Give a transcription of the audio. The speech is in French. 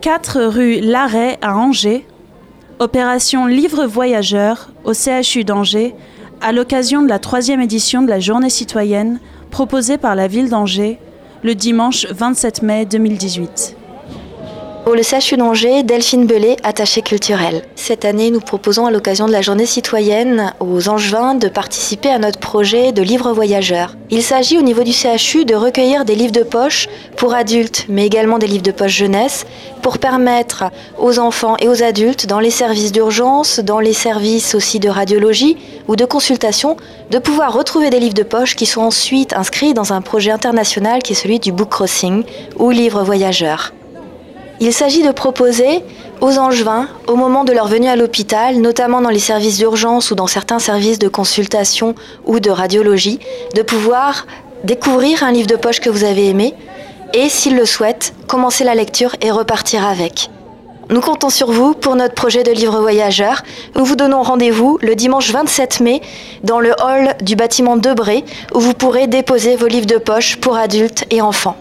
4 rue Larrey à Angers. Opération Livre Voyageur au CHU d'Angers à l'occasion de la troisième édition de la Journée citoyenne proposée par la ville d'Angers le dimanche 27 mai 2018. Pour le CHU d'Angers, Delphine Belay, attachée culturelle. Cette année, nous proposons à l'occasion de la journée citoyenne aux Angevins de participer à notre projet de livres voyageurs. Il s'agit au niveau du CHU de recueillir des livres de poche pour adultes, mais également des livres de poche jeunesse, pour permettre aux enfants et aux adultes, dans les services d'urgence, dans les services aussi de radiologie ou de consultation, de pouvoir retrouver des livres de poche qui sont ensuite inscrits dans un projet international qui est celui du Book Crossing ou livre voyageur. Il s'agit de proposer aux angevins, au moment de leur venue à l'hôpital, notamment dans les services d'urgence ou dans certains services de consultation ou de radiologie, de pouvoir découvrir un livre de poche que vous avez aimé et, s'ils le souhaitent, commencer la lecture et repartir avec. Nous comptons sur vous pour notre projet de livre voyageur. Nous vous donnons rendez-vous le dimanche 27 mai dans le hall du bâtiment Debré où vous pourrez déposer vos livres de poche pour adultes et enfants.